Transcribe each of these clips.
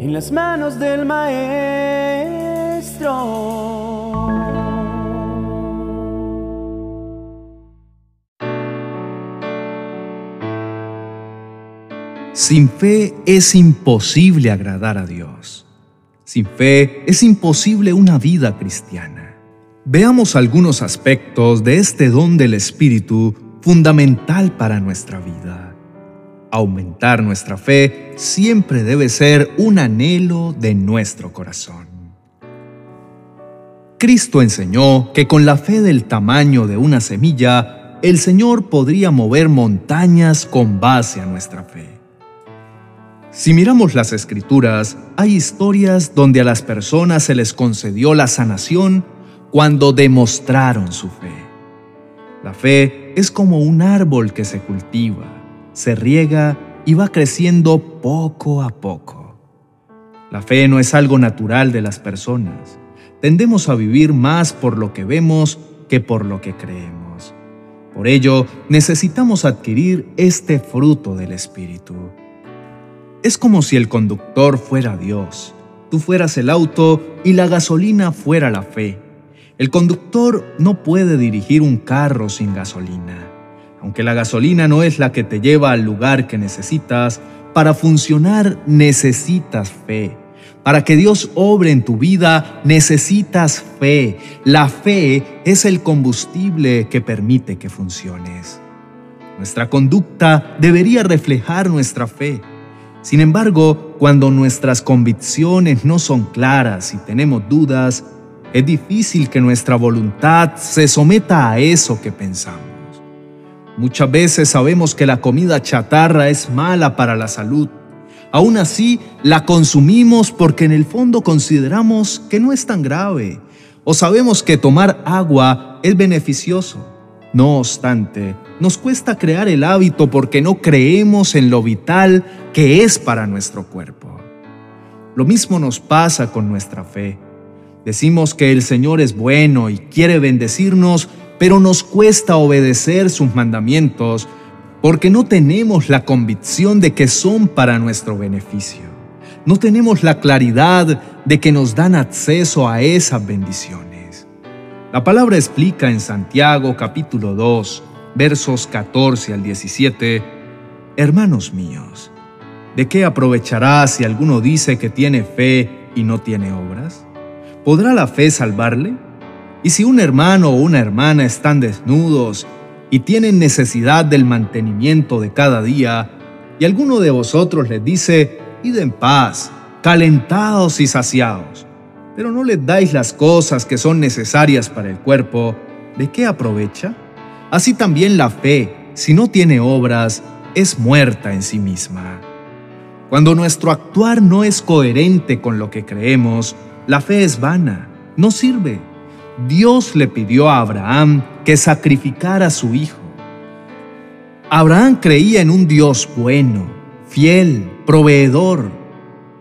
en las manos del Maestro. Sin fe es imposible agradar a Dios. Sin fe es imposible una vida cristiana. Veamos algunos aspectos de este don del Espíritu fundamental para nuestra vida. Aumentar nuestra fe siempre debe ser un anhelo de nuestro corazón. Cristo enseñó que con la fe del tamaño de una semilla, el Señor podría mover montañas con base a nuestra fe. Si miramos las escrituras, hay historias donde a las personas se les concedió la sanación cuando demostraron su fe. La fe es como un árbol que se cultiva, se riega y va creciendo poco a poco. La fe no es algo natural de las personas. Tendemos a vivir más por lo que vemos que por lo que creemos. Por ello, necesitamos adquirir este fruto del Espíritu. Es como si el conductor fuera Dios, tú fueras el auto y la gasolina fuera la fe. El conductor no puede dirigir un carro sin gasolina. Aunque la gasolina no es la que te lleva al lugar que necesitas, para funcionar necesitas fe. Para que Dios obre en tu vida necesitas fe. La fe es el combustible que permite que funciones. Nuestra conducta debería reflejar nuestra fe. Sin embargo, cuando nuestras convicciones no son claras y tenemos dudas, es difícil que nuestra voluntad se someta a eso que pensamos. Muchas veces sabemos que la comida chatarra es mala para la salud. Aún así, la consumimos porque en el fondo consideramos que no es tan grave o sabemos que tomar agua es beneficioso. No obstante, nos cuesta crear el hábito porque no creemos en lo vital que es para nuestro cuerpo. Lo mismo nos pasa con nuestra fe. Decimos que el Señor es bueno y quiere bendecirnos, pero nos cuesta obedecer sus mandamientos porque no tenemos la convicción de que son para nuestro beneficio. No tenemos la claridad de que nos dan acceso a esas bendiciones. La palabra explica en Santiago capítulo 2, versos 14 al 17, Hermanos míos, ¿de qué aprovechará si alguno dice que tiene fe y no tiene obras? ¿Podrá la fe salvarle? Y si un hermano o una hermana están desnudos y tienen necesidad del mantenimiento de cada día, y alguno de vosotros les dice, id en paz, calentados y saciados, pero no les dais las cosas que son necesarias para el cuerpo, ¿de qué aprovecha? Así también la fe, si no tiene obras, es muerta en sí misma. Cuando nuestro actuar no es coherente con lo que creemos, la fe es vana, no sirve. Dios le pidió a Abraham que sacrificara a su hijo. Abraham creía en un Dios bueno, fiel, proveedor,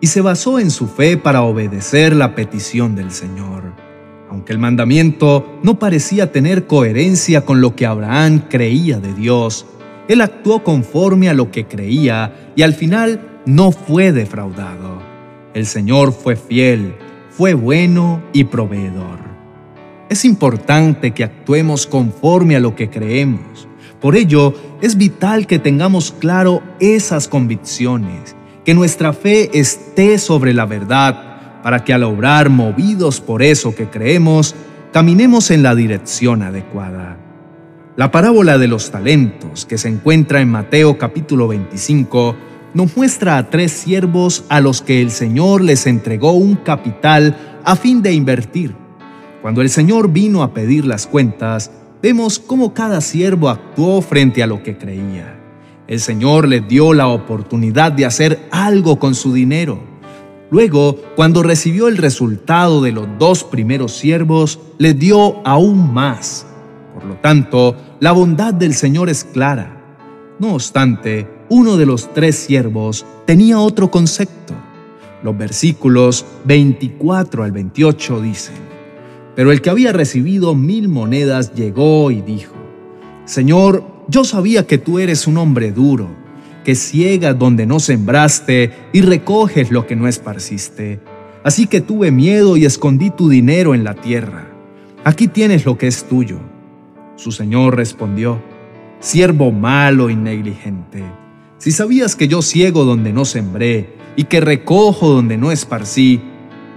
y se basó en su fe para obedecer la petición del Señor. Aunque el mandamiento no parecía tener coherencia con lo que Abraham creía de Dios, él actuó conforme a lo que creía y al final no fue defraudado. El Señor fue fiel, fue bueno y proveedor. Es importante que actuemos conforme a lo que creemos. Por ello, es vital que tengamos claro esas convicciones que nuestra fe esté sobre la verdad, para que al obrar movidos por eso que creemos, caminemos en la dirección adecuada. La parábola de los talentos, que se encuentra en Mateo capítulo 25, nos muestra a tres siervos a los que el Señor les entregó un capital a fin de invertir. Cuando el Señor vino a pedir las cuentas, vemos cómo cada siervo actuó frente a lo que creía. El Señor les dio la oportunidad de hacer algo con su dinero. Luego, cuando recibió el resultado de los dos primeros siervos, les dio aún más. Por lo tanto, la bondad del Señor es clara. No obstante, uno de los tres siervos tenía otro concepto. Los versículos 24 al 28 dicen, Pero el que había recibido mil monedas llegó y dijo, Señor, yo sabía que tú eres un hombre duro, que ciegas donde no sembraste y recoges lo que no esparciste. Así que tuve miedo y escondí tu dinero en la tierra. Aquí tienes lo que es tuyo. Su señor respondió, Siervo malo y negligente, si sabías que yo ciego donde no sembré y que recojo donde no esparcí,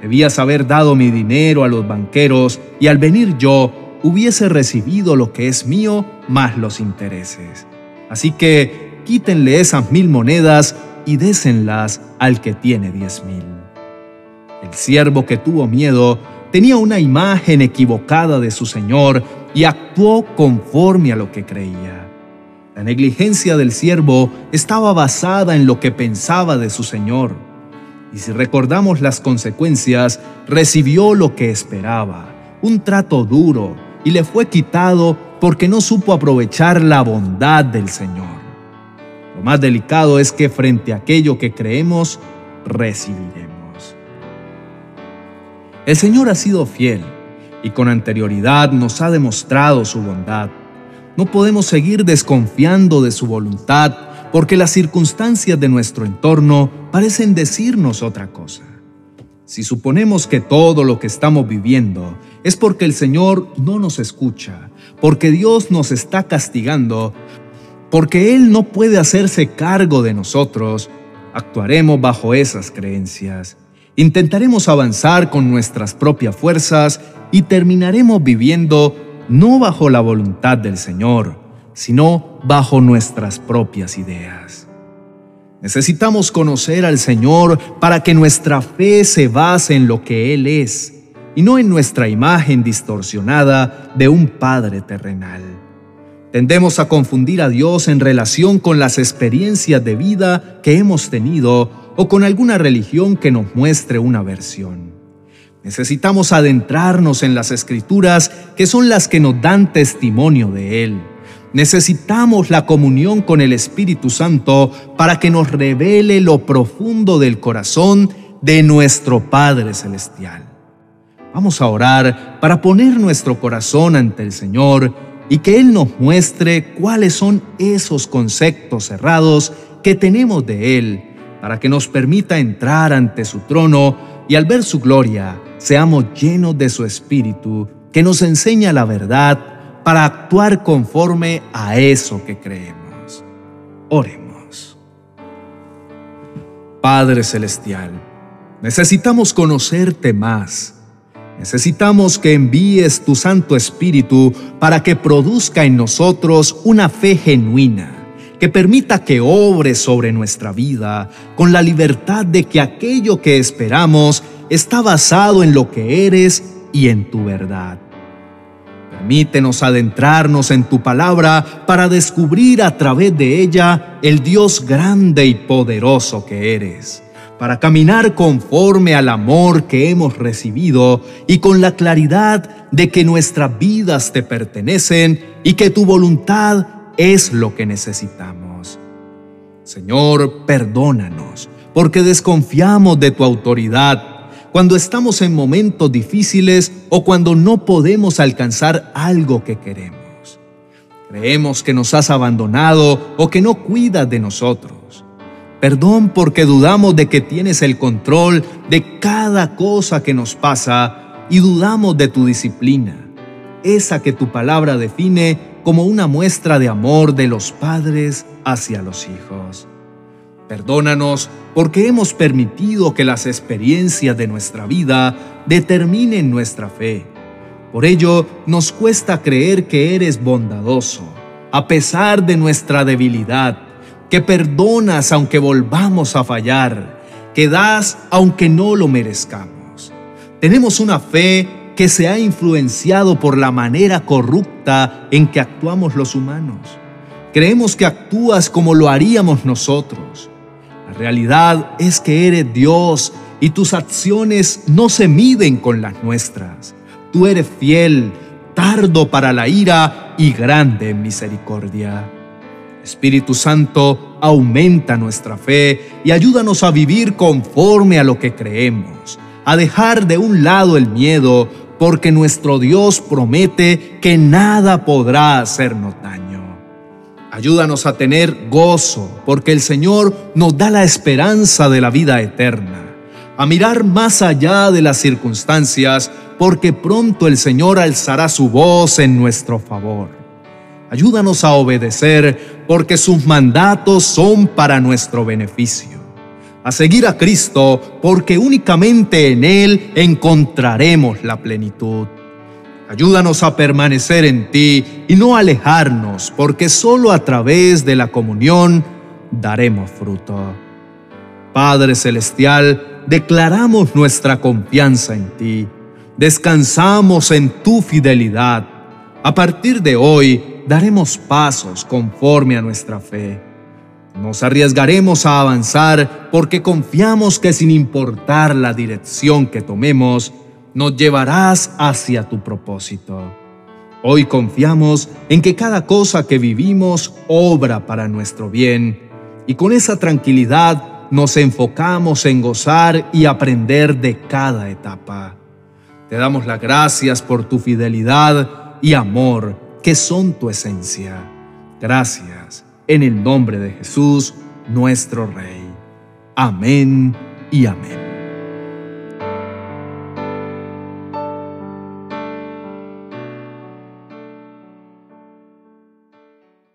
debías haber dado mi dinero a los banqueros y al venir yo hubiese recibido lo que es mío más los intereses. Así que quítenle esas mil monedas y désenlas al que tiene diez mil. El siervo que tuvo miedo tenía una imagen equivocada de su señor y actuó conforme a lo que creía. La negligencia del siervo estaba basada en lo que pensaba de su señor. Y si recordamos las consecuencias, recibió lo que esperaba, un trato duro, y le fue quitado porque no supo aprovechar la bondad del Señor. Lo más delicado es que frente a aquello que creemos, recibiremos. El Señor ha sido fiel y con anterioridad nos ha demostrado su bondad. No podemos seguir desconfiando de su voluntad porque las circunstancias de nuestro entorno parecen decirnos otra cosa. Si suponemos que todo lo que estamos viviendo es porque el Señor no nos escucha, porque Dios nos está castigando, porque Él no puede hacerse cargo de nosotros, actuaremos bajo esas creencias. Intentaremos avanzar con nuestras propias fuerzas y terminaremos viviendo no bajo la voluntad del Señor, sino bajo nuestras propias ideas. Necesitamos conocer al Señor para que nuestra fe se base en lo que Él es y no en nuestra imagen distorsionada de un Padre terrenal. Tendemos a confundir a Dios en relación con las experiencias de vida que hemos tenido o con alguna religión que nos muestre una versión. Necesitamos adentrarnos en las escrituras que son las que nos dan testimonio de Él Necesitamos la comunión con el Espíritu Santo para que nos revele lo profundo del corazón de nuestro Padre Celestial. Vamos a orar para poner nuestro corazón ante el Señor y que Él nos muestre cuáles son esos conceptos cerrados que tenemos de Él, para que nos permita entrar ante su trono y al ver su gloria seamos llenos de su Espíritu, que nos enseña la verdad para actuar conforme a eso que creemos. Oremos. Padre Celestial, necesitamos conocerte más. Necesitamos que envíes tu Santo Espíritu para que produzca en nosotros una fe genuina, que permita que obre sobre nuestra vida con la libertad de que aquello que esperamos está basado en lo que eres y en tu verdad. Permítenos adentrarnos en tu palabra para descubrir a través de ella el Dios grande y poderoso que eres, para caminar conforme al amor que hemos recibido y con la claridad de que nuestras vidas te pertenecen y que tu voluntad es lo que necesitamos. Señor, perdónanos porque desconfiamos de tu autoridad cuando estamos en momentos difíciles o cuando no podemos alcanzar algo que queremos. Creemos que nos has abandonado o que no cuidas de nosotros. Perdón porque dudamos de que tienes el control de cada cosa que nos pasa y dudamos de tu disciplina, esa que tu palabra define como una muestra de amor de los padres hacia los hijos. Perdónanos porque hemos permitido que las experiencias de nuestra vida determinen nuestra fe. Por ello, nos cuesta creer que eres bondadoso, a pesar de nuestra debilidad, que perdonas aunque volvamos a fallar, que das aunque no lo merezcamos. Tenemos una fe que se ha influenciado por la manera corrupta en que actuamos los humanos. Creemos que actúas como lo haríamos nosotros realidad es que eres Dios y tus acciones no se miden con las nuestras. Tú eres fiel, tardo para la ira y grande en misericordia. Espíritu Santo, aumenta nuestra fe y ayúdanos a vivir conforme a lo que creemos, a dejar de un lado el miedo, porque nuestro Dios promete que nada podrá hacernos daño. Ayúdanos a tener gozo, porque el Señor nos da la esperanza de la vida eterna. A mirar más allá de las circunstancias, porque pronto el Señor alzará su voz en nuestro favor. Ayúdanos a obedecer, porque sus mandatos son para nuestro beneficio. A seguir a Cristo, porque únicamente en Él encontraremos la plenitud. Ayúdanos a permanecer en ti y no alejarnos, porque solo a través de la comunión daremos fruto. Padre Celestial, declaramos nuestra confianza en ti. Descansamos en tu fidelidad. A partir de hoy daremos pasos conforme a nuestra fe. Nos arriesgaremos a avanzar porque confiamos que sin importar la dirección que tomemos, nos llevarás hacia tu propósito. Hoy confiamos en que cada cosa que vivimos obra para nuestro bien y con esa tranquilidad nos enfocamos en gozar y aprender de cada etapa. Te damos las gracias por tu fidelidad y amor que son tu esencia. Gracias en el nombre de Jesús, nuestro Rey. Amén y amén.